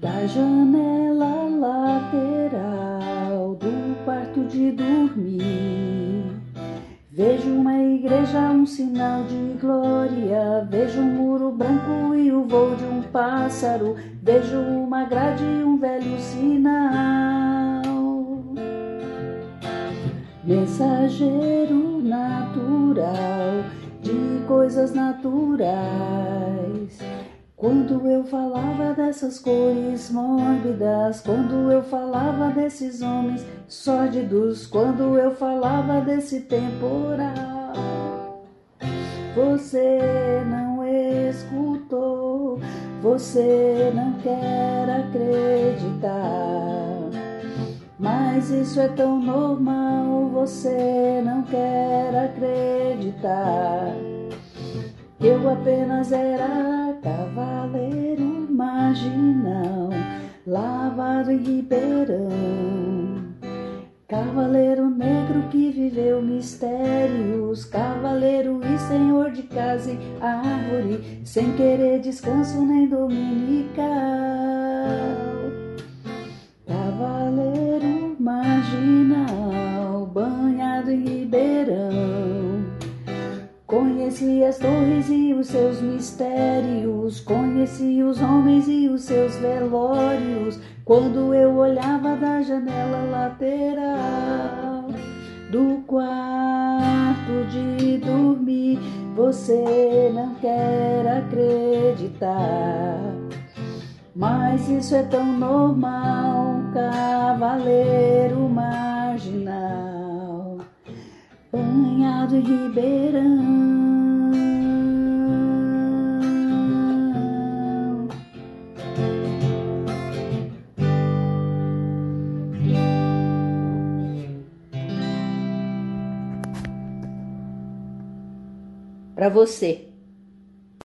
Da janela lateral do quarto de dormir, vejo uma igreja, um sinal de glória. Vejo um muro branco e o voo de um pássaro. Vejo uma grade e um velho sinal. Mensageiro natural de coisas naturais quando eu falava dessas cores mórbidas, quando eu falava desses homens sórdidos, quando eu falava desse temporal, você não escutou, você não quer acreditar. Mas isso é tão normal, você não quer acreditar. Eu apenas era cavaleiro marginal, lavado em Ribeirão. Cavaleiro negro que viveu mistérios, cavaleiro e senhor de casa e árvore, sem querer descanso nem dominical. Conheci as torres e os seus mistérios, conheci os homens e os seus velórios. Quando eu olhava da janela lateral do quarto de dormir, você não quer acreditar. Mas isso é tão normal, cavaleiro marginal, banhado em Ribeirão. Para você